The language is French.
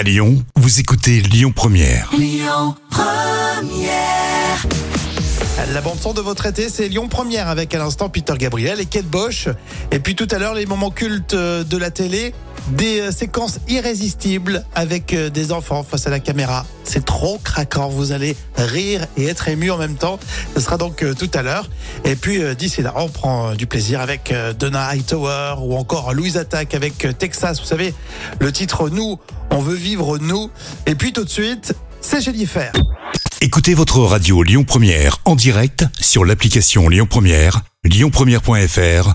À Lyon, vous écoutez Lyon Première. La bande son de votre été, c'est Lyon Première avec à l'instant Peter Gabriel et Kate Bosch. Et puis tout à l'heure, les moments cultes euh, de la télé, des euh, séquences irrésistibles avec euh, des enfants face à la caméra. C'est trop craquant, vous allez rire et être ému en même temps. Ce sera donc euh, tout à l'heure. Et puis d'ici là, on prend du plaisir avec Donna Hightower ou encore Louise Attack avec Texas. Vous savez, le titre Nous, on veut vivre nous. Et puis tout de suite, c'est Jennifer. Écoutez votre radio Lyon Première en direct sur l'application Lyon Première, lyonpremière.fr